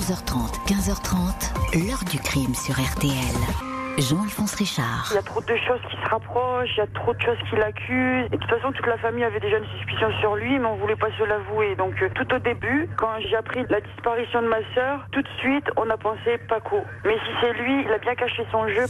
14h30, 15h30, l'heure du crime sur RTL. Jean-Alphonse Richard. Il y a trop de choses qui se rapprochent, il y a trop de choses qui l'accusent. De toute façon, toute la famille avait déjà une suspicion sur lui, mais on voulait pas se l'avouer. Donc, euh, tout au début, quand j'ai appris la disparition de ma sœur, tout de suite, on a pensé Paco. Mais si c'est lui, il a bien caché son jeu.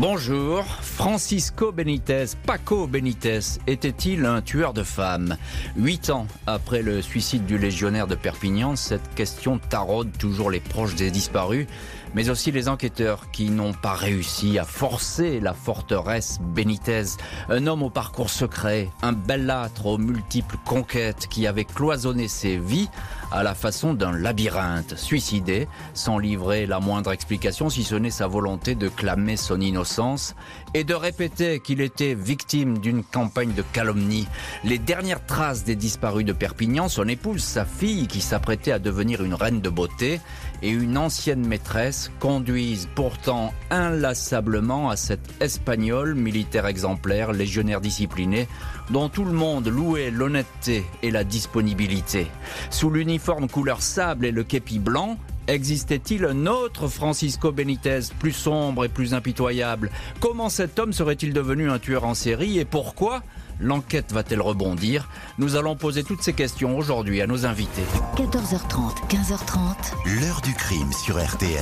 Bonjour, Francisco Benitez, Paco Benitez, était-il un tueur de femmes? Huit ans après le suicide du légionnaire de Perpignan, cette question taraude toujours les proches des disparus, mais aussi les enquêteurs qui n'ont pas réussi à forcer la forteresse Benitez. Un homme au parcours secret, un bellâtre aux multiples conquêtes qui avait cloisonné ses vies à la façon d'un labyrinthe, suicidé, sans livrer la moindre explication si ce n'est sa volonté de clamer son innocence et de répéter qu'il était victime d'une campagne de calomnie. Les dernières traces des disparus de Perpignan, son épouse, sa fille qui s'apprêtait à devenir une reine de beauté et une ancienne maîtresse conduisent pourtant inlassablement à cet espagnol militaire exemplaire, légionnaire discipliné, dont tout le monde louait l'honnêteté et la disponibilité. Sous l'uniforme couleur sable et le képi blanc, Existait-il un autre Francisco Benitez, plus sombre et plus impitoyable? Comment cet homme serait-il devenu un tueur en série et pourquoi? L'enquête va-t-elle rebondir? Nous allons poser toutes ces questions aujourd'hui à nos invités. 14h30, 15h30. L'heure du crime sur RTL.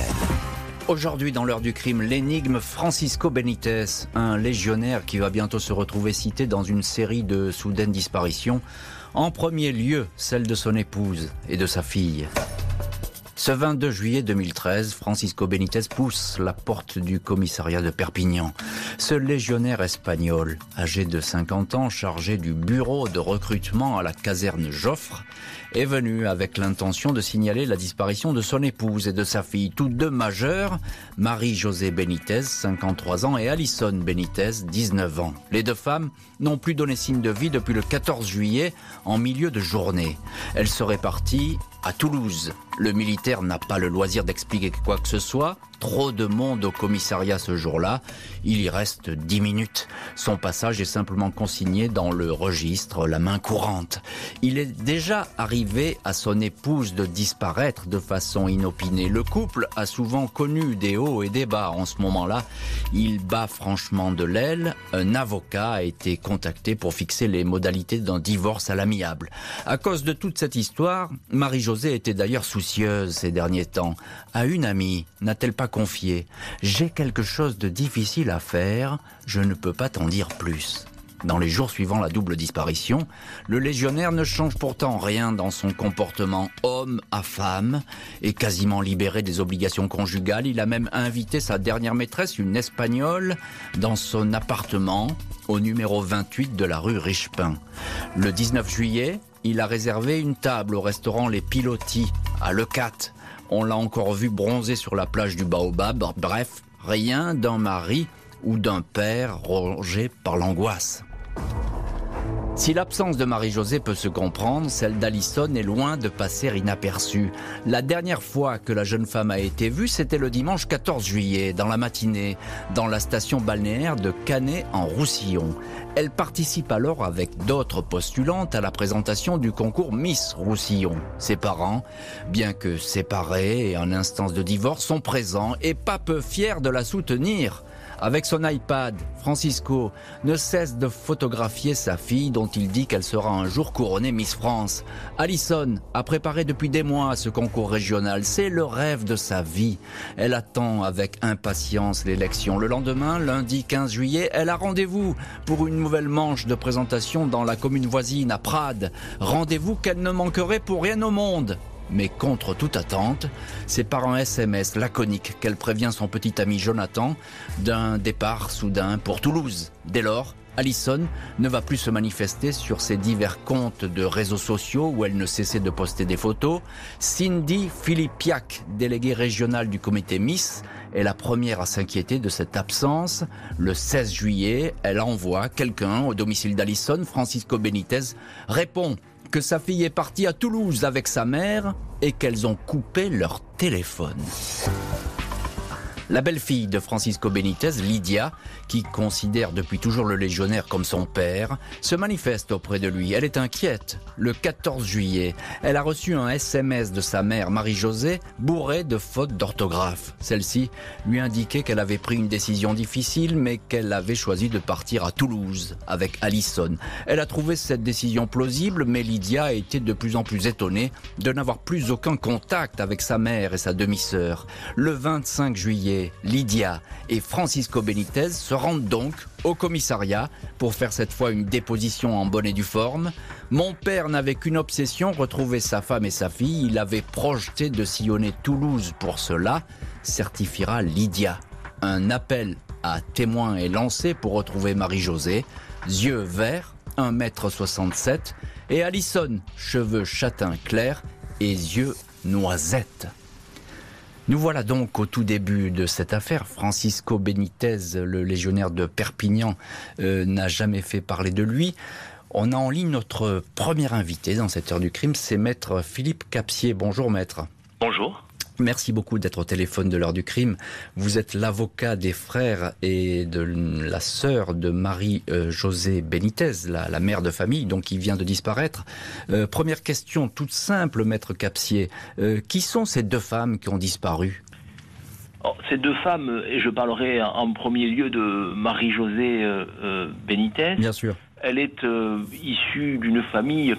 Aujourd'hui, dans l'heure du crime, l'énigme Francisco Benitez, un légionnaire qui va bientôt se retrouver cité dans une série de soudaines disparitions. En premier lieu, celle de son épouse et de sa fille. Ce 22 juillet 2013, Francisco Benitez pousse la porte du commissariat de Perpignan. Ce légionnaire espagnol, âgé de 50 ans, chargé du bureau de recrutement à la caserne Joffre, est venu avec l'intention de signaler la disparition de son épouse et de sa fille, toutes deux majeures, Marie-Josée Benitez, 53 ans, et Alison Benitez, 19 ans. Les deux femmes n'ont plus donné signe de vie depuis le 14 juillet, en milieu de journée. Elles seraient parties à Toulouse. Le militaire n'a pas le loisir d'expliquer quoi que ce soit. Trop de monde au commissariat ce jour-là. Il y reste dix minutes. Son passage est simplement consigné dans le registre, la main courante. Il est déjà arrivé à son épouse de disparaître de façon inopinée. Le couple a souvent connu des hauts et des bas. En ce moment-là, il bat franchement de l'aile. Un avocat a été contacté pour fixer les modalités d'un divorce à l'amiable. À cause de toute cette histoire, Marie-Josée était d'ailleurs soucieuse ces derniers temps. À une amie, n'a-t-elle pas confié J'ai quelque chose de difficile à faire, je ne peux pas t'en dire plus. Dans les jours suivant la double disparition, le légionnaire ne change pourtant rien dans son comportement homme à femme et quasiment libéré des obligations conjugales. Il a même invité sa dernière maîtresse, une espagnole, dans son appartement au numéro 28 de la rue Richepin. Le 19 juillet, il a réservé une table au restaurant Les Pilotis à Lecate. On l'a encore vu bronzer sur la plage du Baobab. Bref, rien d'un mari ou d'un père rongé par l'angoisse. Si l'absence de Marie-Josée peut se comprendre, celle d'Alison est loin de passer inaperçue. La dernière fois que la jeune femme a été vue, c'était le dimanche 14 juillet, dans la matinée, dans la station balnéaire de Canet en Roussillon. Elle participe alors avec d'autres postulantes à la présentation du concours Miss Roussillon. Ses parents, bien que séparés et en instance de divorce, sont présents et pas peu fiers de la soutenir. Avec son iPad, Francisco ne cesse de photographier sa fille dont il dit qu'elle sera un jour couronnée Miss France. Alison a préparé depuis des mois ce concours régional. C'est le rêve de sa vie. Elle attend avec impatience l'élection. Le lendemain, lundi 15 juillet, elle a rendez-vous pour une nouvelle manche de présentation dans la commune voisine à Prades. Rendez-vous qu'elle ne manquerait pour rien au monde. Mais contre toute attente, c'est par un SMS laconique qu'elle prévient son petit ami Jonathan d'un départ soudain pour Toulouse. Dès lors, Alison ne va plus se manifester sur ses divers comptes de réseaux sociaux où elle ne cessait de poster des photos. Cindy Philippiac, déléguée régionale du comité Miss, est la première à s'inquiéter de cette absence. Le 16 juillet, elle envoie quelqu'un au domicile d'Alison. Francisco Benitez répond que sa fille est partie à Toulouse avec sa mère et qu'elles ont coupé leur téléphone. La belle-fille de Francisco Benitez, Lydia, qui considère depuis toujours le légionnaire comme son père, se manifeste auprès de lui. Elle est inquiète. Le 14 juillet, elle a reçu un SMS de sa mère, Marie-Josée, bourré de fautes d'orthographe. Celle-ci lui indiquait qu'elle avait pris une décision difficile, mais qu'elle avait choisi de partir à Toulouse avec Allison. Elle a trouvé cette décision plausible, mais Lydia a été de plus en plus étonnée de n'avoir plus aucun contact avec sa mère et sa demi-sœur. Le 25 juillet, Lydia et Francisco Benitez se rendent donc au commissariat pour faire cette fois une déposition en bonne et due forme. Mon père n'avait qu'une obsession, retrouver sa femme et sa fille. Il avait projeté de sillonner Toulouse pour cela, certifiera Lydia. Un appel à témoins est lancé pour retrouver Marie-Josée, yeux verts, 1m67, et Alison, cheveux châtain clair et yeux noisettes. Nous voilà donc au tout début de cette affaire. Francisco Benitez, le légionnaire de Perpignan, euh, n'a jamais fait parler de lui. On a en ligne notre premier invité dans cette heure du crime, c'est maître Philippe Capsier. Bonjour maître. Bonjour. Merci beaucoup d'être au téléphone de l'heure du crime. Vous êtes l'avocat des frères et de la sœur de Marie-Josée Benitez, la, mère de famille, donc qui vient de disparaître. Euh, première question toute simple, maître Capsier. Euh, qui sont ces deux femmes qui ont disparu? Oh, ces deux femmes, et je parlerai en premier lieu de Marie-Josée euh, Benitez. Bien sûr. Elle est issue d'une famille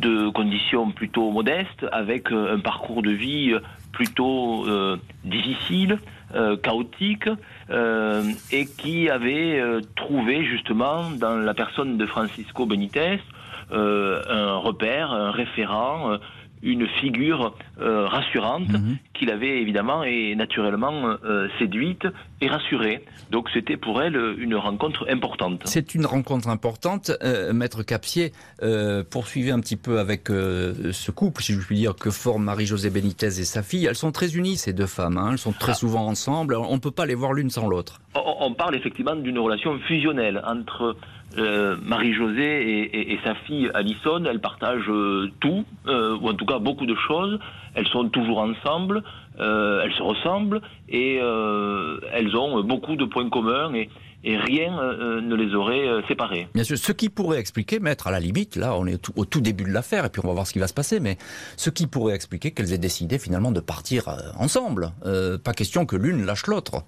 de conditions plutôt modestes, avec un parcours de vie plutôt euh, difficile, euh, chaotique, euh, et qui avait trouvé justement dans la personne de Francisco Benitez un repère, un référent, une figure euh, rassurante mhm. qu'il avait évidemment et naturellement euh, séduite et rassurée. Donc c'était pour elle une rencontre importante. C'est une rencontre importante. Euh, Maître Capsier, poursuivez un petit peu avec ce couple, si je puis dire, que forment Marie-Josée Benitez et sa fille. Elles sont très unies, ces deux femmes. Hein. Elles sont très ah. souvent ensemble. On ne peut pas les voir l'une sans l'autre. On parle effectivement d'une relation fusionnelle entre euh, Marie-Josée et, sa fille Alison, elles partagent euh, tout, euh, ou en tout cas beaucoup de choses. Elles sont toujours ensemble, elles se ressemblent et elles ont beaucoup de points communs et, rien ne les aurait séparées. Bien sûr, ce qui pourrait expliquer, maître, à la limite, là on est au tout début de l'affaire et puis on va voir ce qui va se passer, mais ce qui pourrait expliquer qu'elles aient décidé finalement de partir ensemble. pas question que l'une lâche l'autre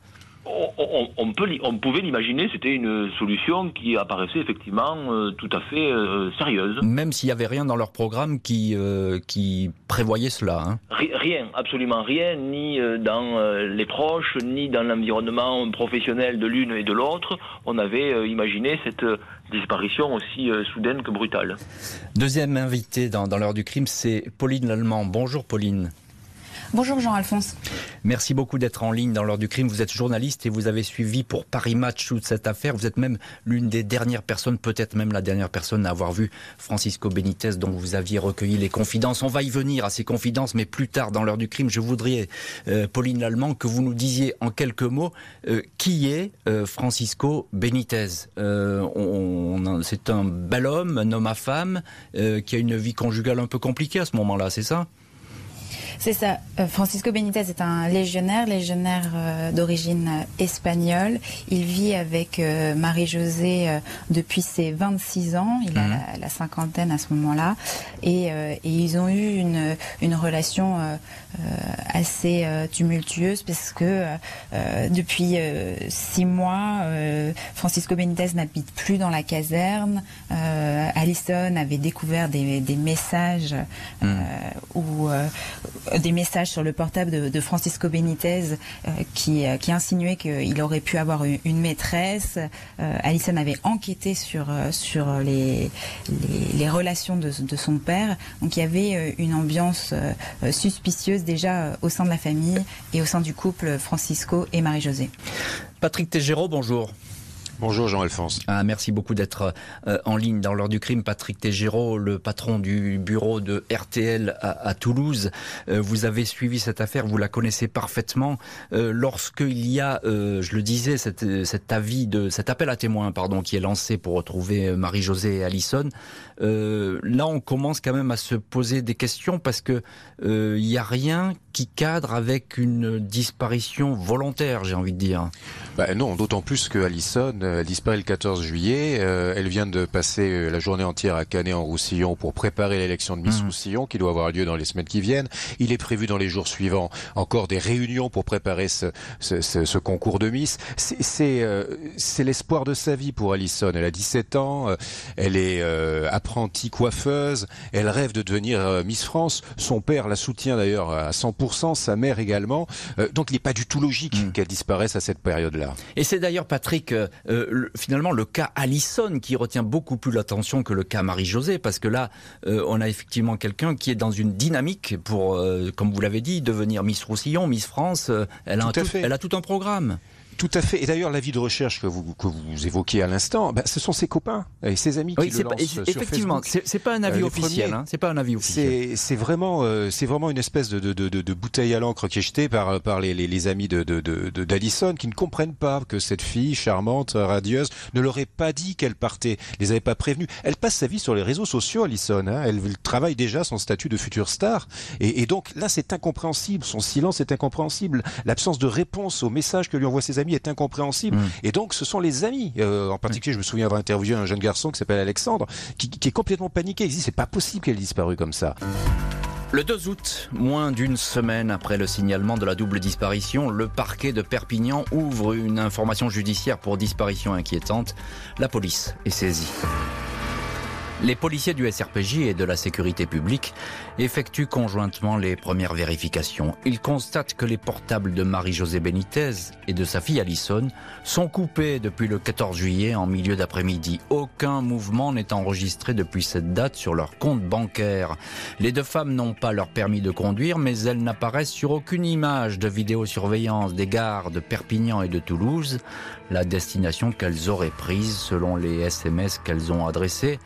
on, peut, on pouvait l'imaginer, c'était une solution qui apparaissait effectivement euh, tout à fait euh, sérieuse. Même s'il n'y avait rien dans leur programme qui, euh, qui prévoyait cela. Hein. Rien, absolument rien, ni dans les proches, ni dans l'environnement professionnel de l'une et de l'autre. On avait imaginé cette disparition aussi soudaine que brutale. Deuxième invité dans, dans l'heure du crime, c'est Pauline Lallemand. Bonjour Pauline. Bonjour Jean-Alphonse. Merci beaucoup d'être en ligne dans l'heure du crime. Vous êtes journaliste et vous avez suivi pour Paris Match toute cette affaire. Vous êtes même l'une des dernières personnes, peut-être même la dernière personne à avoir vu Francisco Benitez dont vous aviez recueilli les confidences. On va y venir à ces confidences, mais plus tard dans l'heure du crime, je voudrais, euh, Pauline Lallemand, que vous nous disiez en quelques mots euh, qui est euh, Francisco Benitez. C'est un bel homme, un homme à femme, qui a une vie conjugale un peu compliquée à ce moment-là, c'est ça? C'est ça. Euh, Francisco Benitez est un légionnaire, légionnaire euh, d'origine euh, espagnole. Il vit avec Marie-Josée depuis ses 26 ans. Il a mhm. la, cinquantaine à ce moment-là. Et, ils ont eu une, une relation assez tumultueuse parce que depuis six mois, Francisco Benitez n'habite plus dans la caserne. Alison avait découvert des, des messages mhm. où des messages sur le portable de, Francisco Benitez euh, qui, euh, qui insinuait qu'il aurait pu avoir une, maîtresse. Euh, Alison avait enquêté sur, sur les, les, relations de, son père. Donc il y avait une ambiance suspicieuse déjà au sein de la famille et au sein du couple Francisco et Marie-Josée. Patrick Tégéraud, bonjour. Bonjour Jean-Alphonse. Ah, merci beaucoup d'être euh, en ligne dans l'heure du crime. Patrick Tégéraud, le patron du bureau de RTL à, Toulouse. Euh, vous avez suivi cette affaire, vous la connaissez parfaitement. Euh, Lorsqu'il y a, euh, je le disais, cet, cet, avis de, cet appel à témoins, pardon, qui est lancé pour retrouver Marie-Josée et Allison, là on commence quand même à se poser des questions parce que il n'y a rien qui cadre avec une disparition volontaire, j'ai envie de dire. Bah non, d'autant plus que Allison elle disparaît le 14 juillet. Euh, elle vient de passer euh, la journée entière à Canet-en-Roussillon pour préparer l'élection de Miss mmh. Roussillon qui doit avoir lieu dans les semaines qui viennent. Il est prévu dans les jours suivants encore des réunions pour préparer ce, ce, ce, concours de Miss. C'est euh, l'espoir de sa vie pour Alison. Elle a 17 ans, elle est apprentie coiffeuse, elle rêve de devenir Miss France. Son père la soutient d'ailleurs à 100%, sa mère également. donc il n'est pas du tout logique mmh. qu'elle disparaisse à cette période-là. Et c'est d'ailleurs Patrick euh, finalement le cas Allison qui retient beaucoup plus l'attention que le cas Marie-Josée, parce que là, euh, on a effectivement quelqu'un qui est dans une dynamique pour, euh, comme vous l'avez dit, devenir Miss Roussillon, Miss France. elle, a elle a tout un programme. Tout à fait. Et d'ailleurs, la vie de recherche que vous, que vous évoquiez à l'instant, ben, ce sont ses copains et ses amis qui le lancent sur Effectivement, c'est pas un avis officiel. Hein, c'est pas un avis officiel. C'est vraiment, euh, c'est vraiment une espèce de, de, de, de, bouteille à l'encre qui est jetée par, par les, les, les amis de d'Addison qui ne comprennent pas que cette fille charmante, radieuse, ne leur ait pas dit qu'elle partait, les avait pas prévenus. Elle passe sa vie sur les réseaux sociaux, Allison. Hein. Elle travaille déjà son statut de future star. Et, et donc là, c'est incompréhensible. Son silence est incompréhensible. L'absence de réponse aux messages que lui envoient ses amis est incompréhensible. Mm. Et donc, ce sont les amis. Euh, en particulier, je me souviens avoir interviewé un jeune garçon qui s'appelle Alexandre, qui, qui, est complètement paniqué. Il dit c'est pas possible qu'elle ait disparu comme ça. Le 2 août, moins d'une semaine après le signalement de la double disparition, le parquet de Perpignan ouvre une information judiciaire pour disparition inquiétante. La police est saisie. Les policiers du SRPJ et de la sécurité publique effectuent conjointement les premières vérifications. Ils constatent que les portables de Marie-Josée Benitez et de sa fille Alison sont coupés depuis le 14 juillet en milieu d'après-midi. Aucun mouvement n'est enregistré depuis cette date sur leur compte bancaire. Les deux femmes n'ont pas leur permis de conduire, mais elles n'apparaissent sur aucune image de vidéosurveillance des gares de Perpignan et de Toulouse, la destination qu'elles auraient prise selon les SMS qu'elles ont adressés.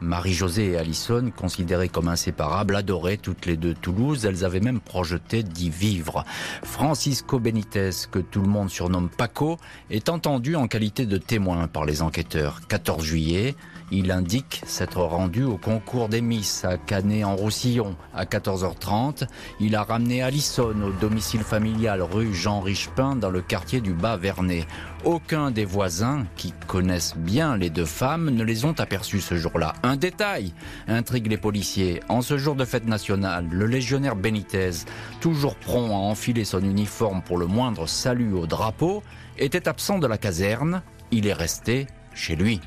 Marie-Josée et Alison, considérées comme inséparables, adoraient toutes les deux Toulouse. Elles avaient même projeté d'y vivre. Francisco Benitez, que tout le monde surnomme Paco, est entendu en qualité de témoin par les enquêteurs. 14 juillet, il indique s'être rendu au concours des Miss à Canet-en-Roussillon à 14h30. Il a ramené Alison au domicile familial rue Jean Richepin dans le quartier du Bas-Vernet. Aucun des voisins, qui connaissent bien les deux femmes, ne les ont aperçus ce jour-là. Un détail intrigue les policiers. En ce jour de fête nationale, le légionnaire Benitez, toujours prompt à enfiler son uniforme pour le moindre salut au drapeau, était absent de la caserne. Il est resté chez lui.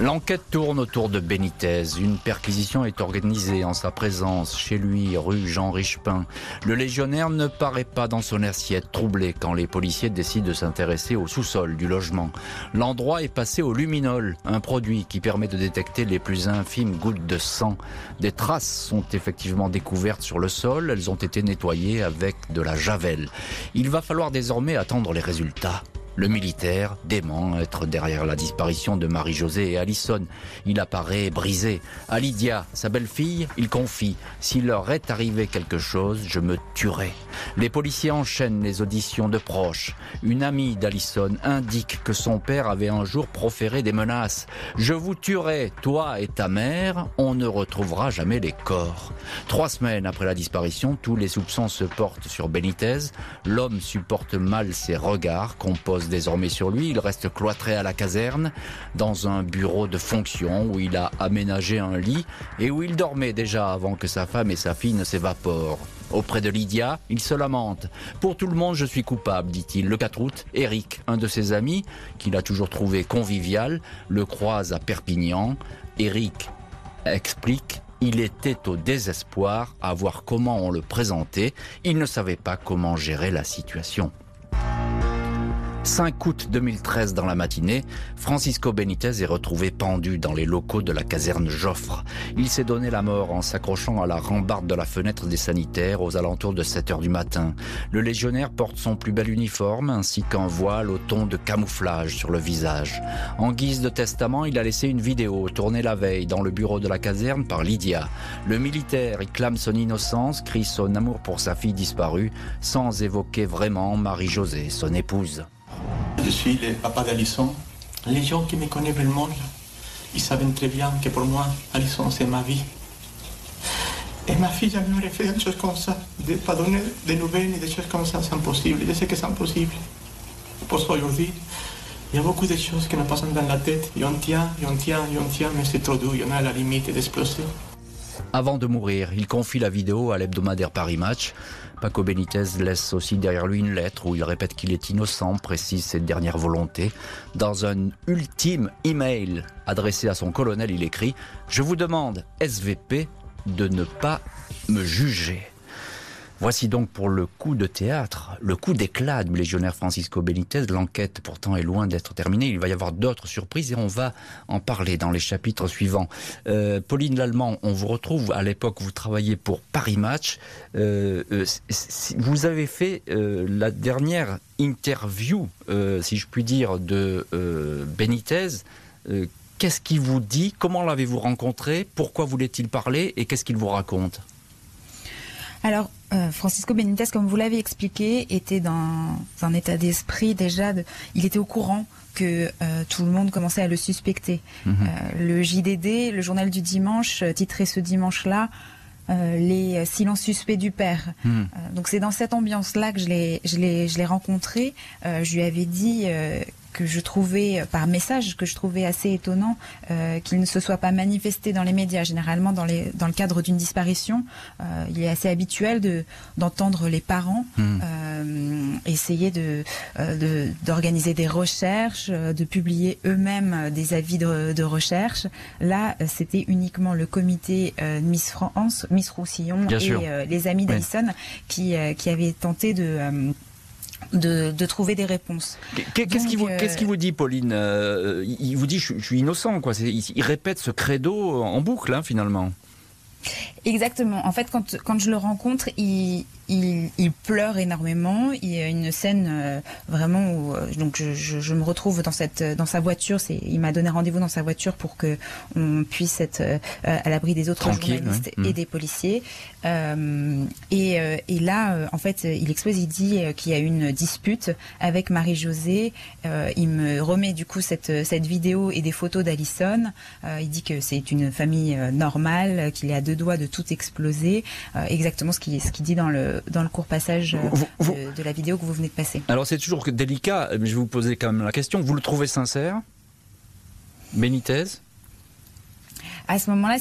L'enquête tourne autour de Benitez. Une perquisition est organisée en sa présence chez lui, rue Jean Richepin. Le légionnaire ne paraît pas dans son assiette, troublé quand les policiers décident de s'intéresser au sous-sol du logement. L'endroit est passé au luminol, un produit qui permet de détecter les plus infimes gouttes de sang. Des traces sont effectivement découvertes sur le sol. Elles ont été nettoyées avec de la javel. Il va falloir désormais attendre les résultats. Le militaire dément être derrière la disparition de Marie-Josée et Alison. Il apparaît brisé. À Lydia, sa belle-fille, il confie S'il leur est arrivé quelque chose, je me tuerai. Les policiers enchaînent les auditions de proches. Une amie d'Alison indique que son père avait un jour proféré des menaces. Je vous tuerai, toi et ta mère, on ne retrouvera jamais les corps. Trois semaines après la disparition, tous les soupçons se portent sur Benitez. L'homme supporte mal ses regards, compose désormais sur lui. Il reste cloîtré à la caserne, dans un bureau de fonction où il a aménagé un lit et où il dormait déjà avant que sa femme et sa fille ne s'évaporent. Auprès de Lydia, il se lamente. Pour tout le monde, je suis coupable, dit-il. Le 4 août, Eric, un de ses amis, qu'il a toujours trouvé convivial, le croise à Perpignan. Eric explique il était au désespoir à voir comment on le présentait. Il ne savait pas comment gérer la situation. 5 août 2013 dans la matinée, Francisco Benitez est retrouvé pendu dans les locaux de la caserne Joffre. Il s'est donné la mort en s'accrochant à la rambarde de la fenêtre des sanitaires aux alentours de 7 heures du matin. Le légionnaire porte son plus bel uniforme ainsi qu'un voile au ton de camouflage sur le visage. En guise de testament, il a laissé une vidéo tournée la veille dans le bureau de la caserne par Lydia. Le militaire y clame son innocence, crie son amour pour sa fille disparue, sans évoquer vraiment Marie-Josée, son épouse. Je suis le papa d'Alison. Les gens qui me connaissent vraiment, ils savent très bien que pour moi, Alison, c'est ma vie. Et ma fille jamais aurait fait des choses comme ça. De pas donner des nouvelles ni des choses comme ça, c'est impossible. Je sais que c'est impossible. Pour ça, aujourd'hui, il y a beaucoup de choses qui nous passent dans la tête. Et on tient, et on tient, et on tient, mais c'est trop dur. Il y en a à la limite d'exploser. Avant de mourir, il confie la vidéo à l'hebdomadaire Paris Match. Paco Benitez laisse aussi derrière lui une lettre où il répète qu'il est innocent, précise cette dernière volonté. Dans un ultime email adressé à son colonel, il écrit Je vous demande, SVP, de ne pas me juger. Voici donc pour le coup de théâtre, le coup d'éclat du légionnaire Francisco Benitez. L'enquête pourtant est loin d'être terminée. Il va y avoir d'autres surprises et on va en parler dans les chapitres suivants. Euh, Pauline Lallemand, on vous retrouve à l'époque vous travailliez pour Paris Match. Euh, euh, vous avez fait la dernière interview, si je puis dire, de Benitez. Qu'est-ce qu'il vous dit? Comment l'avez-vous rencontré? Pourquoi voulait-il parler? Et qu'est-ce qu'il vous raconte? Alors, euh, Francisco Benitez, comme vous l'avez expliqué, était dans un état d'esprit déjà. De, il était au courant que euh, tout le monde commençait à le suspecter. Mhm. Euh, le JDD, le journal du dimanche, titré ce dimanche-là. les silences suspects du père. Mhm. donc c'est dans cette ambiance-là que je l'ai rencontré. je lui avais dit que je trouvais, euh, par message, que je trouvais assez étonnant euh, qu'il ne se soit pas manifesté dans les médias. Généralement, dans, les, dans le cadre d'une disparition, euh, il est assez habituel de, d'entendre les parents hmm. euh, essayer de, euh, d'organiser des recherches, de publier eux-mêmes des avis de, de recherche. Là, c'était uniquement le comité Miss France, Miss Roussillon et les amis d'Alison qui, qui avaient tenté de de, trouver des réponses. Qu'est-ce qu'il vous, euh, vous, dit, Pauline euh, Il vous dit je, suis innocent, quoi. Il, répète ce credo en boucle, hein, finalement. Exactement. En fait, quand, quand je le rencontre, il, il, pleure énormément. Il y a une scène euh, vraiment où euh, donc je, me retrouve dans cette dans sa voiture. C'est il m'a donné rendez-vous dans sa voiture pour que on puisse être euh, à l'abri des autres journalistes et mmh. des policiers. Et, et, là, en fait, il expose. Il dit qu'il y a une dispute avec Marie-Josée. il me remet du coup cette cette vidéo et des photos d'Alison. il dit que c'est une famille normale, qu'il est à deux doigts de tout exploser. exactement ce qu'il ce qu'il dit dans le dans le court passage euh, de, la vidéo que vous venez de passer. Alors c'est toujours délicat, mais je vais vous poser quand même la question. Vous le trouvez sincère? Benitez? À ce moment-là,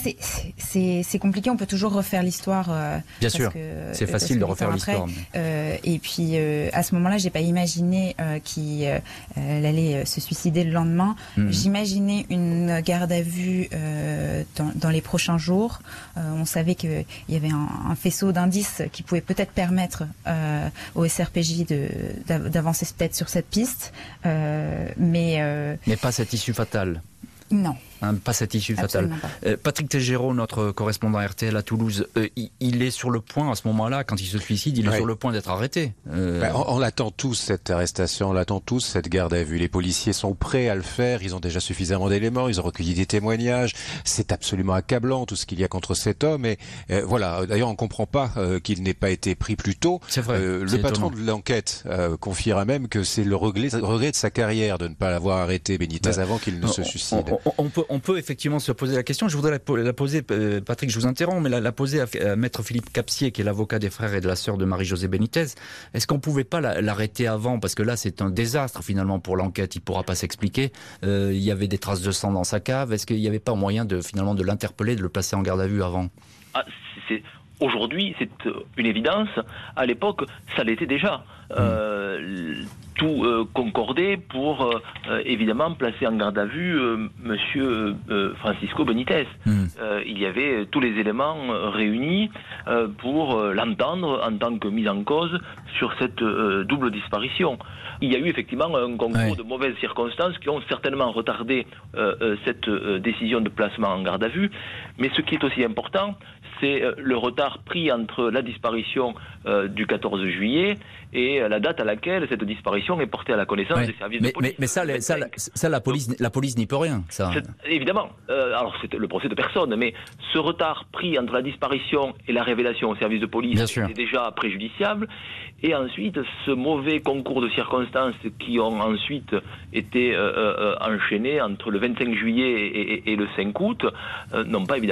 c'est compliqué. On peut toujours refaire l'histoire. Euh, Bien sûr, c'est facile de refaire l'histoire. Euh, et puis, euh, à ce moment-là, j'ai pas imaginé qu'il allait se suicider le lendemain. Mhm. J'imaginais une garde à vue dans, les prochains jours. on savait qu'il y avait un, faisceau d'indices qui pouvait peut-être permettre au SRPJ d'avancer peut-être sur cette piste. mais, mais pas cette issue fatale. Non. Hein, pas cette issue fatale. Euh, Patrick Tégéraud, notre correspondant RTL à Toulouse, euh, il, est sur le point à ce moment-là, quand il se suicide, il est sur le point d'être arrêté. Euh, ben, on, l'attend tous cette arrestation, on l'attend tous cette garde à vue. Les policiers sont prêts à le faire, ils ont déjà suffisamment d'éléments, ils ont recueilli des témoignages. C'est absolument accablant tout ce qu'il y a contre cet homme. Et voilà. D'ailleurs, on comprend pas qu'il n'ait pas été pris plus tôt. C'est vrai. le patron de l'enquête confiera même que c'est le regret, de sa carrière de ne pas l'avoir arrêté Benitez ben, avant qu'il ne se suicide. On, peut, on peut effectivement se poser la question. Je voudrais la, poser, euh, Patrick, je vous interromps, mais la, poser à, Maître Philippe Capsier, qui est l'avocat des frères et de la sœur de Marie-Josée Benitez. Est-ce qu'on pouvait pas l'arrêter avant? Parce que là, c'est un désastre finalement pour l'enquête. Il pourra pas s'expliquer. Euh, il y avait des traces de sang dans sa cave. Est-ce qu'il n'y avait pas moyen de finalement de l'interpeller, de le placer en garde à vue avant? Ah, Aujourd'hui, c'est une évidence. À l'époque, ça l'était déjà. Euh, tout concordé pour évidemment placer en garde à vue Monsieur Francisco Benitez. Hmm. il y avait tous les éléments réunis pour l'entendre en tant que mise en cause sur cette double disparition. Il y a eu effectivement un concours de mauvaises circonstances qui ont certainement retardé cette décision de placement en garde à vue. Mais ce qui est aussi important, c'est euh, le retard pris entre la disparition euh, du 14 juillet et euh, la date à laquelle cette disparition est portée à la connaissance des services mais, de police. Mais, ça, ça, la police, la police n'y peut rien. Ça. Évidemment. alors, c'est le procès de personne, mais ce retard pris entre la disparition et la révélation au service de police est déjà préjudiciable. Et ensuite, ce mauvais concours de circonstances qui ont ensuite été enchaînés entre le 25 juillet et, le 5 août n'ont pas évidemment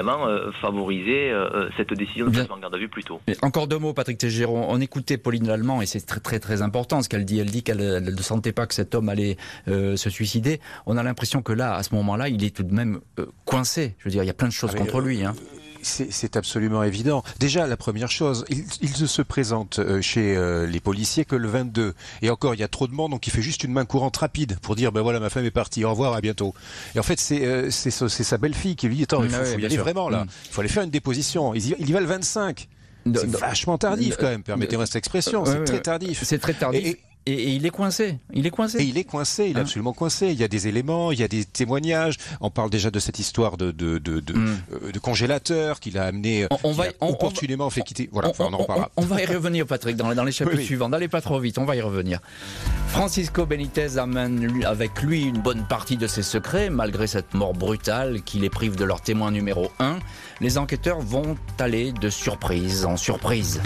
favorisé euh, cette décision de placement en garde à vue plus tôt. encore deux mots, Patrick Tégéron. On écoutait Pauline Lallemand et c'est très très très important ce qu'elle dit. Elle dit qu'elle ne sentait pas que cet homme allait euh, se suicider. On a l'impression que là, à ce moment-là, il est tout de même euh, coincé. Je veux dire, il y a plein de choses ah, contre lui. Hein. C'est absolument évident. Déjà, la première chose, il, ne se présente chez les policiers que le 22. Et encore, il y a trop de monde, donc il fait juste une main courante rapide pour dire, ben voilà, ma femme est partie, au revoir, à bientôt. Et en fait, c'est sa belle-fille qui lui dit, attends, il faut, y aller vraiment là. Mm. Il faut aller faire une déposition. Il y, va le 25. C'est vachement tardif quand même, permettez-moi cette expression, c'est très tardif. C'est très tardif. Et, il est coincé. Il est coincé. Et il est coincé. Il est hein absolument coincé. Il y a des éléments, il y a des témoignages. On parle déjà de cette histoire de de, de, de, hmm. euh, congélateur qu'il a amené, on, va opportunément fait quitter. Voilà. On, en parlera. On, va y revenir, Patrick, dans, dans les chapitres suivants. N'allez pas trop vite. On va y revenir. Francisco Benitez amène avec lui une bonne partie de ses secrets, malgré cette mort brutale qui les prive de leur témoin numéro 1. Les enquêteurs vont aller de surprise en surprise.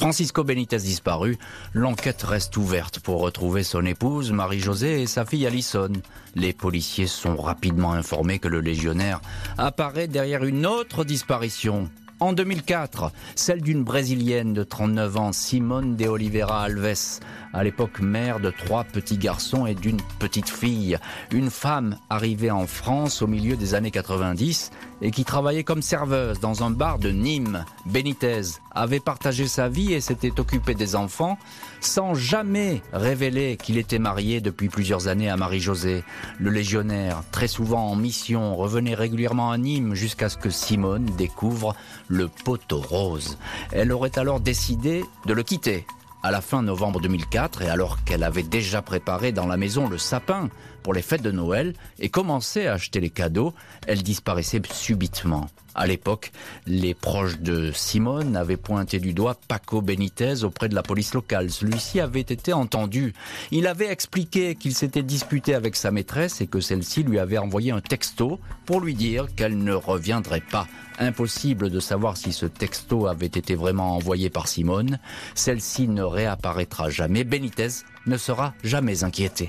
Francisco Benitez disparu, l'enquête reste ouverte pour retrouver son épouse Marie-Josée et sa fille Alison. Les policiers sont rapidement informés que le légionnaire apparaît derrière une autre disparition. En 2004, celle d'une Brésilienne de 39 ans, Simone de Oliveira Alves, à l'époque mère de trois petits garçons et d'une petite fille. Une femme arrivée en France au milieu des années 90 et qui travaillait comme serveuse dans un bar de Nîmes. Benitez avait partagé sa vie et s'était occupé des enfants sans jamais révéler qu'il était marié depuis plusieurs années à Marie-Josée. Le légionnaire, très souvent en mission, revenait régulièrement à Nîmes jusqu'à ce que Simone découvre le poteau rose. Elle aurait alors décidé de le quitter à la fin novembre 2004 et alors qu'elle avait déjà préparé dans la maison le sapin pour les fêtes de Noël et commençait à acheter les cadeaux, elle disparaissait subitement. À l'époque, les proches de Simone avaient pointé du doigt Paco Benitez auprès de la police locale. Celui-ci avait été entendu. Il avait expliqué qu'il s'était disputé avec sa maîtresse et que celle-ci lui avait envoyé un texto pour lui dire qu'elle ne reviendrait pas. Impossible de savoir si ce texto avait été vraiment envoyé par Simone. Celle-ci ne réapparaîtra jamais. Benitez ne sera jamais inquiété.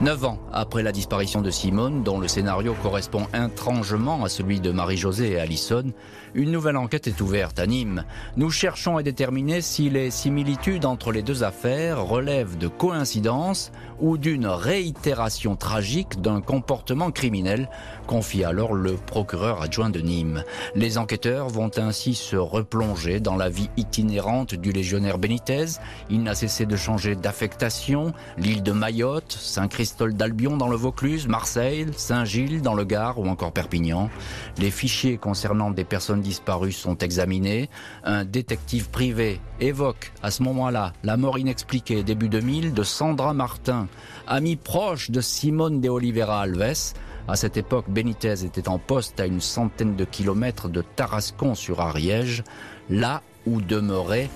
Neuf ans après la disparition de Simone, dont le scénario correspond étrangement à celui de Marie-Josée et Alison, une nouvelle enquête est ouverte à Nîmes. Nous cherchons à déterminer si les similitudes entre les deux affaires relèvent de coïncidence ou d'une réitération tragique d'un comportement criminel, confie alors le procureur adjoint de Nîmes. Les enquêteurs vont ainsi se replonger dans la vie itinérante du légionnaire Benitez. Il n'a cessé de changer d'affectation, l'île de Mayotte, Saint-Christophe d'Albion dans le Vaucluse, Marseille, Saint-Gilles dans le Gard ou encore Perpignan. Les fichiers concernant des personnes disparues sont examinés. Un détective privé évoque à ce moment-là la mort inexpliquée début 2000 de Sandra Martin, amie proche de Simone de Oliveira Alves. À cette époque, Benitez était en poste à une centaine de kilomètres de Tarascon sur Ariège, là où demeurait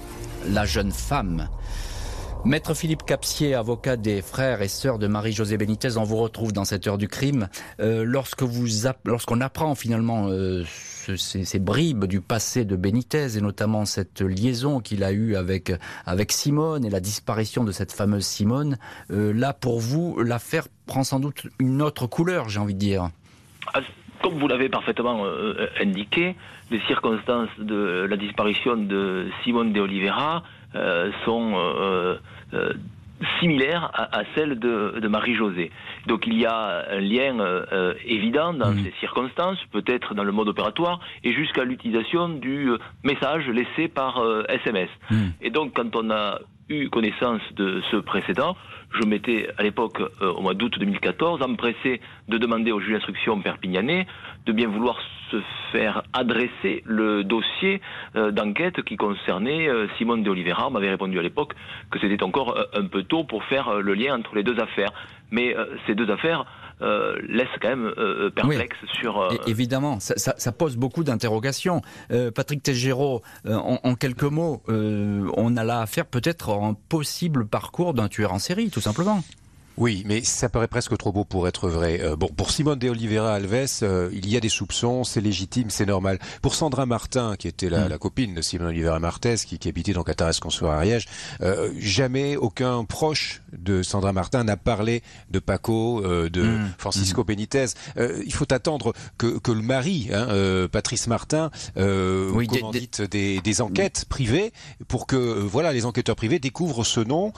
la jeune femme. Maître Philippe Capsier, avocat des frères et sœurs de Marie-Josée Benitez, on vous retrouve dans cette heure du crime. Euh, lorsque lorsqu'on apprend finalement euh, ces, bribes du passé de Benitez et notamment cette liaison qu'il a eue avec avec Simone et la disparition de cette fameuse Simone, euh, là pour vous l'affaire prend sans doute une autre couleur, j'ai envie de dire. Ah, comme vous l'avez parfaitement indiqué, les circonstances de la disparition de Simone de Oliveira sont euh, similaire à, celle de, Marie-Josée. Donc il y a un lien euh, évident dans mmh. ces circonstances, peut-être dans le mode opératoire, et jusqu'à l'utilisation du message laissé par SMS. Mmh. Et donc quand on a eu connaissance de ce précédent, je m'étais à l'époque, au mois d'août 2014, empressé de demander au juge d'instruction perpignanais de bien vouloir se faire adresser le dossier euh, d'enquête qui concernait euh, Simone de Oliveira. On m'avait répondu à l'époque que c'était encore euh, un peu tôt pour faire le lien entre les deux affaires. Mais ces deux affaires laissent quand même perplexe sur... Évidemment, ça, pose beaucoup d'interrogations. Patrick Tegero, en, en, quelques mots, on a là affaire peut-être à un possible parcours d'un tueur en série, tout simplement. Oui, mais ça paraît presque trop beau pour être vrai. Euh, bon, pour Simone de Oliveira Alves, euh, il y a des soupçons, c'est légitime, c'est normal. Pour Sandra Martin, qui était la, mm. copine de Simone Oliveira Martez, qui, qui habitait dans Catares Consoir Ariège, euh, jamais aucun proche de Sandra Martin n'a parlé de Paco, de mm. Francisco mm. Benitez. il faut attendre que, que le mari, hein, Patrice Martin, oui, commandite des, des, enquêtes privées pour que voilà les enquêteurs privés découvrent ce nom.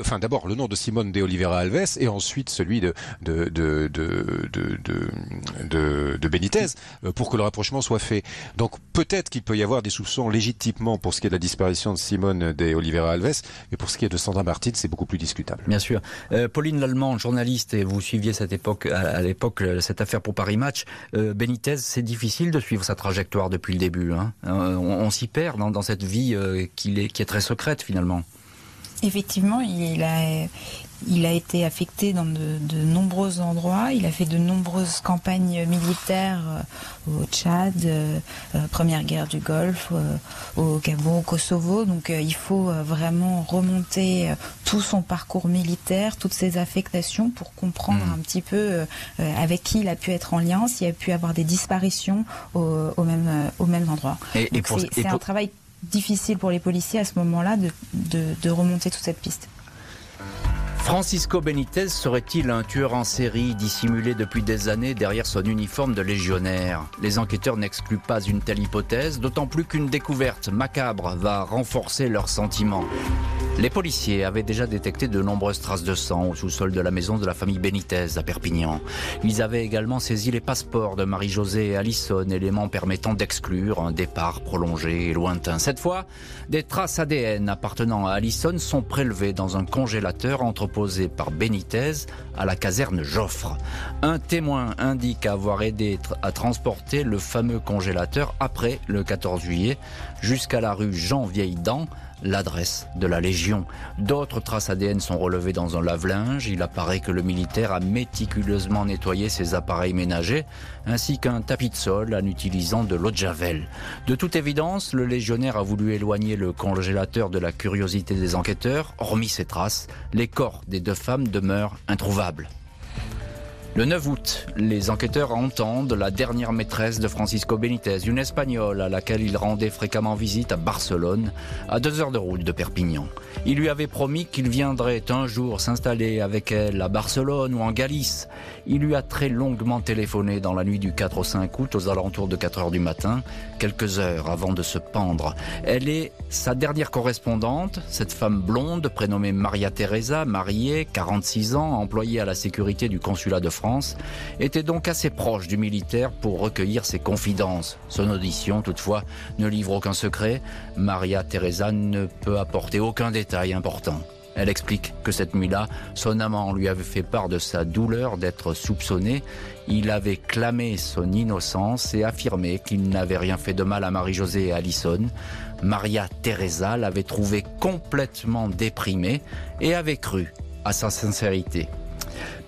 Enfin, d'abord le nom de Simone de Oliveira Alves et ensuite celui de, de, de, de, de, Benitez euh, pour que le rapprochement soit fait. Donc peut-être qu'il peut y avoir des soupçons légitimement pour ce qui est de la disparition de Simone de Oliveira Alves, mais pour ce qui est de Sandra Martin, c'est beaucoup plus discutable. Bien sûr. Euh, Pauline Lallemand, journaliste, et vous suiviez cette époque, à, l'époque cette affaire pour Paris Match. Euh, Benitez, c'est difficile de suivre sa trajectoire depuis le début. Hein. on, s'y perd dans, dans cette vie qui, est, qui est très secrète finalement. Effectivement, il a, il a été affecté dans de, nombreux endroits. Il a fait de nombreuses campagnes militaires euh, au Tchad, euh, euh, première guerre du Golfe, au Gabon, au Kosovo. Donc il faut vraiment remonter tout son parcours militaire, toutes ses affectations pour comprendre hmm. un petit peu avec qui il a pu être en lien, s'il a pu avoir des disparitions au, même, au même endroit. c'est un travail difficile pour les policiers à ce moment-là de remonter toute cette piste. Francisco Benitez serait-il un tueur en série dissimulé depuis des années derrière son uniforme de légionnaire? Les enquêteurs n'excluent pas une telle hypothèse, d'autant plus qu'une découverte macabre va renforcer leurs sentiments. Les policiers avaient déjà détecté de nombreuses traces de sang au sous-sol de la maison de la famille Benitez à Perpignan. Ils avaient également saisi les passeports de Marie-Josée et Allison, éléments permettant d'exclure un départ prolongé et lointain. Cette fois, des traces ADN appartenant à Allison sont prélevées dans un congélateur entre posé par Benitez à la caserne Joffre. Un témoin indique avoir aidé à transporter le fameux congélateur après le 14 juillet jusqu'à la rue Jean Vieille-Dent l'adresse de la Légion. D'autres traces ADN sont relevées dans un lave-linge. Il apparaît que le militaire a méticuleusement nettoyé ses appareils ménagers ainsi qu'un tapis de sol en utilisant de l'eau de javel. De toute évidence, le légionnaire a voulu éloigner le congélateur de la curiosité des enquêteurs. Hormis ces traces, les corps des deux femmes demeurent introuvables. Le 9 août, les enquêteurs entendent la dernière maîtresse de Francisco Benitez, une espagnole à laquelle il rendait fréquemment visite à Barcelone, à deux heures de route de Perpignan. Il lui avait promis qu'il viendrait un jour s'installer avec elle à Barcelone ou en Galice. Il lui a très longuement téléphoné dans la nuit du 4 au 5 août aux alentours de 4 heures du matin, quelques heures avant de se pendre. Elle est sa dernière correspondante, cette femme blonde prénommée Maria Teresa, mariée, 46 ans, employée à la sécurité du consulat de France était donc assez proche du militaire pour recueillir ses confidences. Son audition, toutefois, ne livre aucun secret. Maria Teresa ne peut apporter aucun détail important. Elle explique que cette nuit-là, son amant lui avait fait part de sa douleur d'être soupçonné. Il avait clamé son innocence et affirmé qu'il n'avait rien fait de mal à Marie-Josée et Allison. Maria Teresa l'avait trouvé complètement déprimé et avait cru à sa sincérité.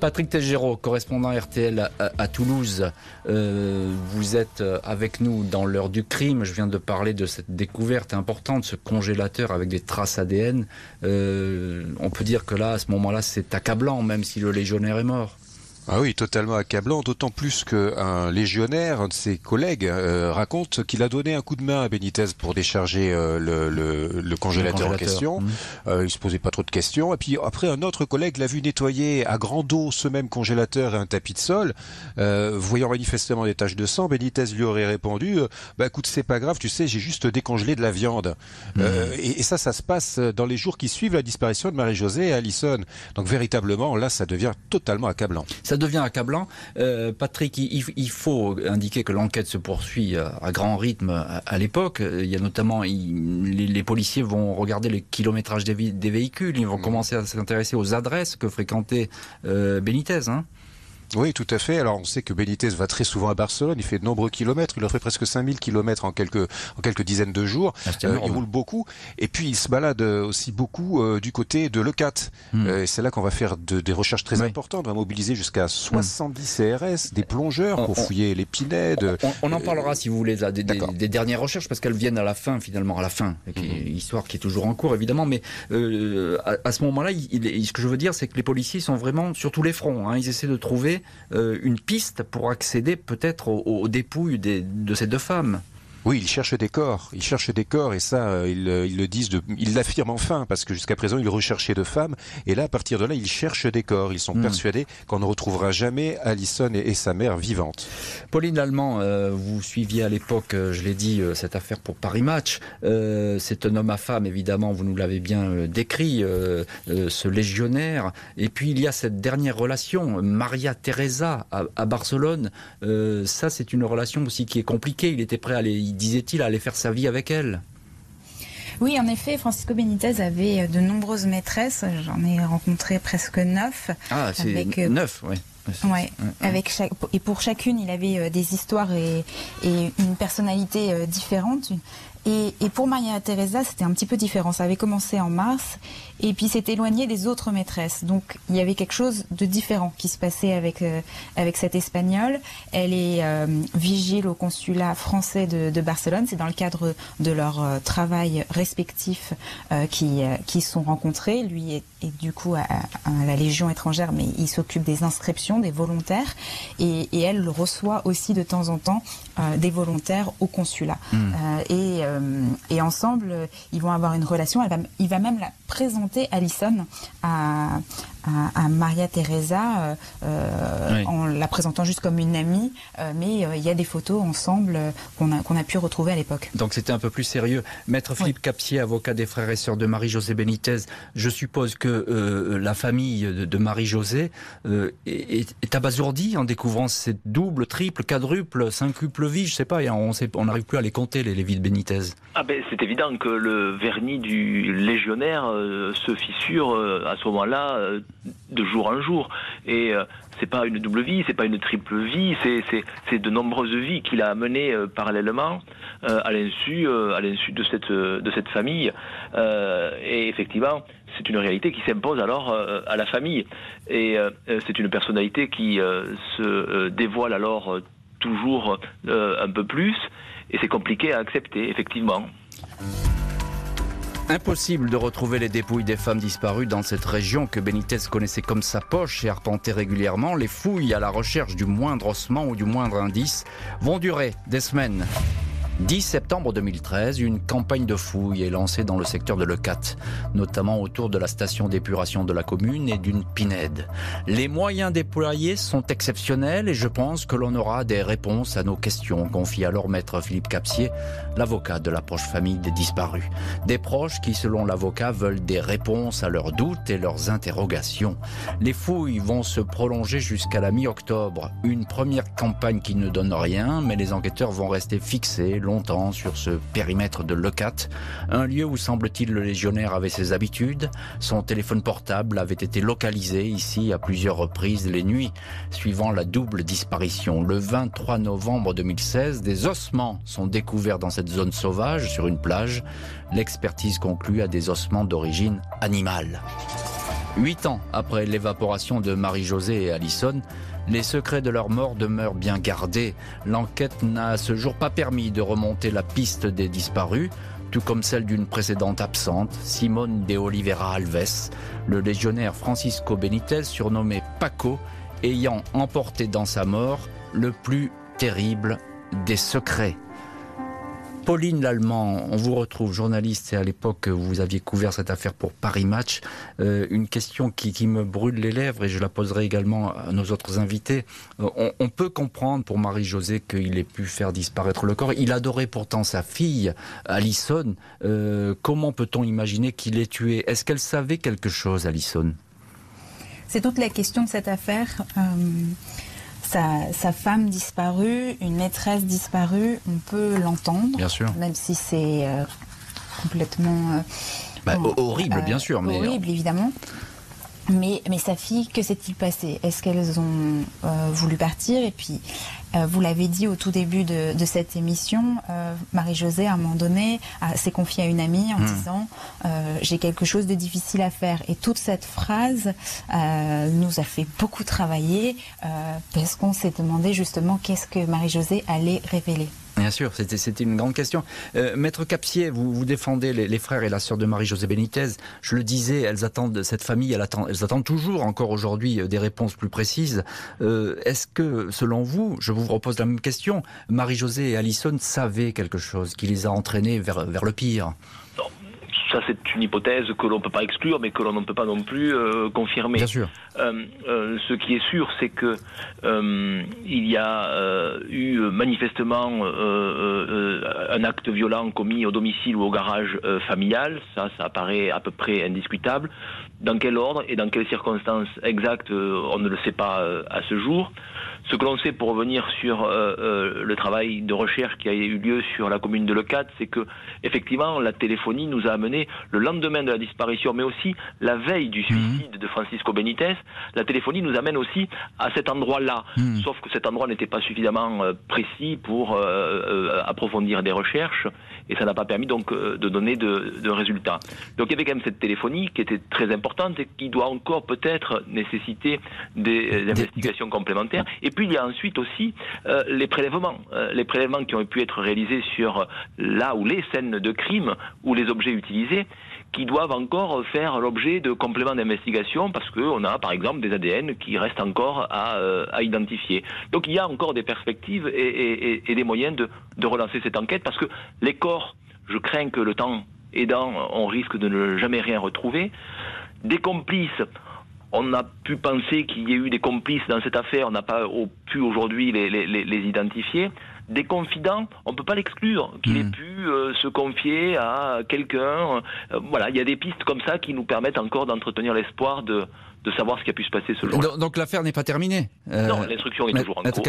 Patrick Tegero, correspondant RTL à, Toulouse, euh, vous êtes euh, avec nous dans l'heure du crime. Je viens de parler de cette découverte importante, ce congélateur avec des traces ADN. Euh, on peut dire que là, à ce moment-là, c'est accablant, même si le légionnaire est mort. Ah oui, totalement accablant, d'autant plus qu'un légionnaire, un de ses collègues, euh, raconte qu'il a donné un coup de main à Benitez pour décharger euh, le, le, le, congélateur en question. Mmh. Euh, il se posait pas trop de questions. Et puis après, un autre collègue l'a vu nettoyer à grand eau ce même congélateur et un tapis de sol. Euh, voyant manifestement des taches de sang, Benitez lui aurait répondu euh, "Bah écoute, c'est pas grave, tu sais, j'ai juste décongelé de la viande." Mmh. Et, et, ça, ça se passe dans les jours qui suivent la disparition de Marie-Josée et Allison. Donc véritablement, là, ça devient totalement accablant. Ça devient accablant. Euh, Patrick, il, il, faut indiquer que l'enquête se poursuit euh, à grand rythme à, à l'époque. Il y a notamment, il, les, les, policiers vont regarder le kilométrage des, des véhicules, ils vont mmh. commencer à s'intéresser aux adresses que fréquentait euh, Benitez. Hein oui, tout à fait. Alors, on sait que Benitez va très souvent à Barcelone. Il fait de nombreux kilomètres. Il a fait presque 5000 kilomètres en quelques, en quelques dizaines de jours. Ah, euh, il roule beaucoup. Et puis, il se balade aussi beaucoup euh, du côté de Lecat. Euh, et c'est là qu'on va faire de, des recherches très oui. importantes. On va mobiliser jusqu'à 70 hmm. CRS, des plongeurs pour on, fouiller les pinèdes. On, on, en parlera, si vous voulez, là, des, des, des, dernières recherches, parce qu'elles viennent à la fin, finalement, à la fin. Hmm. Histoire qui est toujours en cours, évidemment. Mais euh, à, à, ce moment-là, ce que je veux dire, c'est que les policiers sont vraiment sur tous les fronts. Hein. Ils essaient de trouver euh, une piste pour accéder peut-être aux, dépouilles de ces deux femmes. Oui, ils cherchent des corps. Ils cherchent des corps et ça, euh, ils, ils, le disent, de, ils l'affirment enfin parce que jusqu'à présent, ils recherchaient de femmes et là, à partir de là, ils cherchent des corps. Ils sont mmh. persuadés qu'on ne retrouvera jamais Alison et, et, sa mère vivantes. Pauline Allemand, euh, vous suiviez à l'époque, euh, je l'ai dit, euh, cette affaire pour Paris Match. Euh, c'est un homme à femme, évidemment, vous nous l'avez bien euh, décrit, ce légionnaire. Et puis il y a cette dernière relation, Maria Teresa à, à Barcelone. ça, c'est une relation aussi qui est compliquée. Il était prêt à aller disait-il, aller faire sa vie avec elle. Oui, en effet, Francisco Benitez avait de nombreuses maîtresses. J'en ai rencontré presque neuf. Ah, c'est avec... neuf, oui. Ouais, ouais, avec chaque, et pour chacune, il avait des histoires et, et une personnalité différente. Et, et, pour Maria Teresa, c'était un petit peu différent. Ça avait commencé en mars et puis s'est éloigné des autres maîtresses. Donc il y avait quelque chose de différent qui se passait avec euh, avec cette espagnole. Elle est euh, vigile au consulat français de, de Barcelone. C'est dans le cadre de leur euh, travail respectif euh, qui qui sont rencontrés. Lui est, est du coup à, à, la Légion étrangère, mais il s'occupe des inscriptions des volontaires et, et, elle reçoit aussi de temps en temps des volontaires au consulat. Mmh. et et ensemble, ils vont avoir une relation. Elle va, il va même la présenter Alison à, à, à Maria Teresa euh, euh, oui. en la présentant juste comme une amie, euh, mais il y a des photos ensemble qu'on a, qu a pu retrouver à l'époque. Donc c'était un peu plus sérieux. Maître Philippe oui. Capsier, avocat des frères et sœurs de Marie-Josée Benitez, je suppose que la famille de, de Marie-Josée est, est, abasourdie en découvrant cette double, triple, quadruple, cinquuple vie, je sais pas, on n'arrive plus à les compter, les, les vies de Benitez. Ah ben, c'est évident que le vernis du légionnaire euh, se fissure euh, à ce moment-là euh, de jour en jour. Et euh, c'est pas une double vie, c'est pas une triple vie, c'est de nombreuses vies qu'il a menées euh, parallèlement euh, à l'insu à l'insu de cette de cette famille. et effectivement, c'est une réalité qui s'impose alors à la famille. Et c'est une personnalité qui se dévoile alors toujours un peu plus. Et c'est compliqué à accepter, effectivement. Impossible de retrouver les dépouilles des femmes disparues dans cette région que Benitez connaissait comme sa poche et arpentait régulièrement. Les fouilles à la recherche du moindre ossement ou du moindre indice vont durer des semaines. 10 septembre 2013, une campagne de fouilles est lancée dans le secteur de Lecat, notamment autour de la station d'épuration de la commune et d'une pinède. Les moyens déployés sont exceptionnels et je pense que l'on aura des réponses à nos questions, confie alors maître Philippe Capsier, l'avocat de la proche famille des disparus. Des proches qui, selon l'avocat, veulent des réponses à leurs doutes et leurs interrogations. Les fouilles vont se prolonger jusqu'à la mi-octobre. Une première campagne qui ne donne rien, mais les enquêteurs vont rester fixés longtemps sur ce périmètre de Lecat, un lieu où semble-t-il le légionnaire avait ses habitudes. Son téléphone portable avait été localisé ici à plusieurs reprises les nuits, suivant la double disparition. Le 23 novembre 2016, des ossements sont découverts dans cette zone sauvage sur une plage. L'expertise conclut à des ossements d'origine animale. Huit ans après l'évaporation de Marie-Josée et Allison, les secrets de leur mort demeurent bien gardés. L'enquête n'a à ce jour pas permis de remonter la piste des disparus, tout comme celle d'une précédente absente, Simone de Oliveira Alves. Le légionnaire Francisco Benitez, surnommé Paco, ayant emporté dans sa mort le plus terrible des secrets. Pauline Lallemand, on vous retrouve journaliste et à l'époque vous aviez couvert cette affaire pour Paris Match. Euh, une question qui, me brûle les lèvres et je la poserai également à nos autres invités. Euh, on, peut comprendre pour Marie-Josée qu'il ait pu faire disparaître le corps. Il adorait pourtant sa fille, Alison. Euh, comment peut-on imaginer qu'il ait tué? Est-ce qu'elle savait quelque chose, Alison? C'est toute la question de cette affaire sa, femme disparue, une maîtresse disparue, on peut l'entendre. Bien sûr. Même si c'est euh, complètement. Euh, bah, horrible, bien sûr. Mais... Horrible, évidemment. Mais, mais sa fille, que s'est-il passé? Est-ce qu'elles ont euh, voulu partir? Et puis, euh, vous l'avez dit au tout début de, cette émission, euh, Marie-Josée, à un moment donné, s'est confiée à une amie en hmm. disant J'ai quelque chose de difficile à faire. Et toute cette phrase nous a fait beaucoup travailler parce qu'on s'est demandé justement qu'est-ce que Marie-Josée allait révéler. Bien sûr, c'était une grande question. Euh, Maître Capsier, vous, vous défendez les, frères et la sœur de Marie-Josée Benitez. Je le disais, elles attendent, cette famille, elles attendent, toujours encore aujourd'hui euh, des réponses plus précises. Euh, est-ce que, selon vous, je vous repose la même question, Marie-Josée et Alison savaient quelque chose qui les a entraînés vers le pire? Ça, c'est une hypothèse que l'on ne peut pas exclure, mais que l'on ne peut pas non plus euh, confirmer. Bien sûr. Euh, euh, ce qui est sûr, c'est que il y a eu manifestement un acte violent commis au domicile ou au garage familial. Ça, ça apparaît à peu près indiscutable. Dans quel ordre et dans quelles circonstances exactes, on ne le sait pas à ce jour. Ce que l'on sait pour revenir sur euh, euh, le travail de recherche qui a eu lieu sur la commune de Lecade, c'est que effectivement la téléphonie nous a amené le lendemain de la disparition, mais aussi la veille du suicide mhm. de Francisco Benitez, la téléphonie nous amène aussi à cet endroit-là. Mhm. Sauf que cet endroit n'était pas suffisamment euh, précis pour approfondir des recherches et ça n'a pas permis donc de donner de, de, résultats. Donc il y avait quand même cette téléphonie qui était très importante et qui doit encore peut-être nécessiter des, investigations complémentaires. Et puis il y a ensuite aussi euh, les prélèvements, euh, les prélèvements qui ont pu être réalisés sur là où les scènes de crime ou les objets utilisés qui doivent encore faire l'objet de compléments d'investigation parce qu'on a par exemple des ADN qui restent encore à, euh, à identifier. Donc il y a encore des perspectives et, et, et des moyens de, de relancer cette enquête parce que les corps, je crains que le temps aidant, on risque de ne jamais rien retrouver. Des complices, on a pu penser qu'il y ait eu des complices dans cette affaire, on n'a pas pu aujourd'hui les, identifier. Des confidents, on ne peut pas l'exclure, qu'il ait hmm. pu euh, se confier à quelqu'un. Euh, voilà, il y a des pistes comme ça qui nous permettent encore d'entretenir l'espoir de, de savoir ce qui a pu se passer ce jour-là. Donc, l'affaire n'est pas terminée euh, Non, l'instruction est toujours en cours.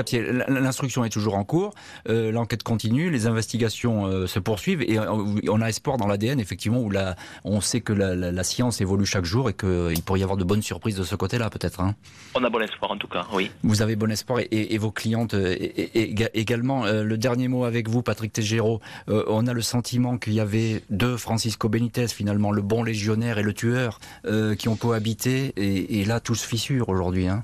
L'instruction est toujours en cours, l'enquête continue, les investigations se poursuivent et on a espoir dans l'ADN, effectivement, où la, on sait que la, science évolue chaque jour et qu'il pourrait y avoir de bonnes surprises de ce côté-là, peut-être. Hein. On a bon espoir, en tout cas, oui. Vous avez bon espoir et, vos clientes également. le dernier mot avec vous, Patrick Tegero. on a le sentiment qu'il y avait deux Francisco Benitez, finalement, le bon légionnaire et le tueur, qui ont cohabité et, et, là, tout se fissure aujourd'hui. Hein.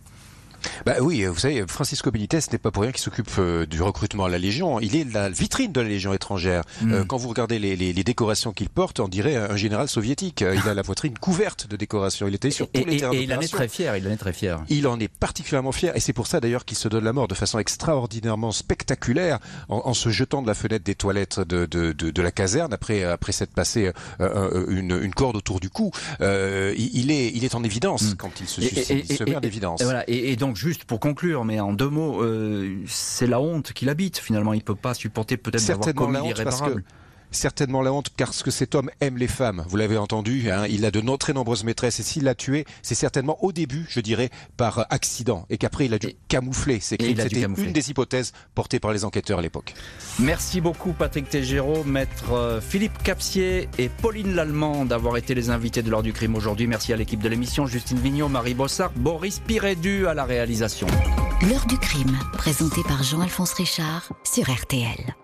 Bah oui, vous savez, Francisco Benitez n'est pas pour rien qu'il s'occupe euh, du recrutement à la Légion. Il est la vitrine de la Légion étrangère. Mm. Euh, quand vous regardez les, les, les décorations qu'il porte, on dirait un général soviétique. Euh, il a la poitrine couverte de décorations. Il était sur tous les terrains Et il en est très fier. Il en est très fier. Il en est particulièrement fier, et c'est pour ça d'ailleurs qu'il se donne la mort de façon extraordinairement spectaculaire en, en se jetant de la fenêtre des toilettes de, de, de, de la caserne après après s'être passé une, une, corde autour du cou. il, est il est en évidence mm. quand il se suicide. il se met en évidence. Et, voilà. et donc juste pour conclure, mais en deux mots, euh, c'est la honte qu'il habite finalement. Il ne peut pas supporter peut-être d'avoir commis l'irréparable certainement la honte parce que cet homme aime les femmes. Vous l'avez entendu, hein, il a de très nombreuses maîtresses et s'il l'a tué, c'est certainement au début, je dirais, par accident et qu'après il a dû camoufler ses crimes. C'était une des hypothèses portées par les enquêteurs à l'époque. Merci beaucoup Patrick Tégéraud, maître euh, Philippe Capsier et Pauline Lallemand d'avoir été les invités de l'heure du crime aujourd'hui. Merci à l'équipe de l'émission, Justine Vignot, Marie Bossard, Boris Pirédu à la réalisation. L'heure du crime, présenté par Jean-Alphonse Richard sur RTL.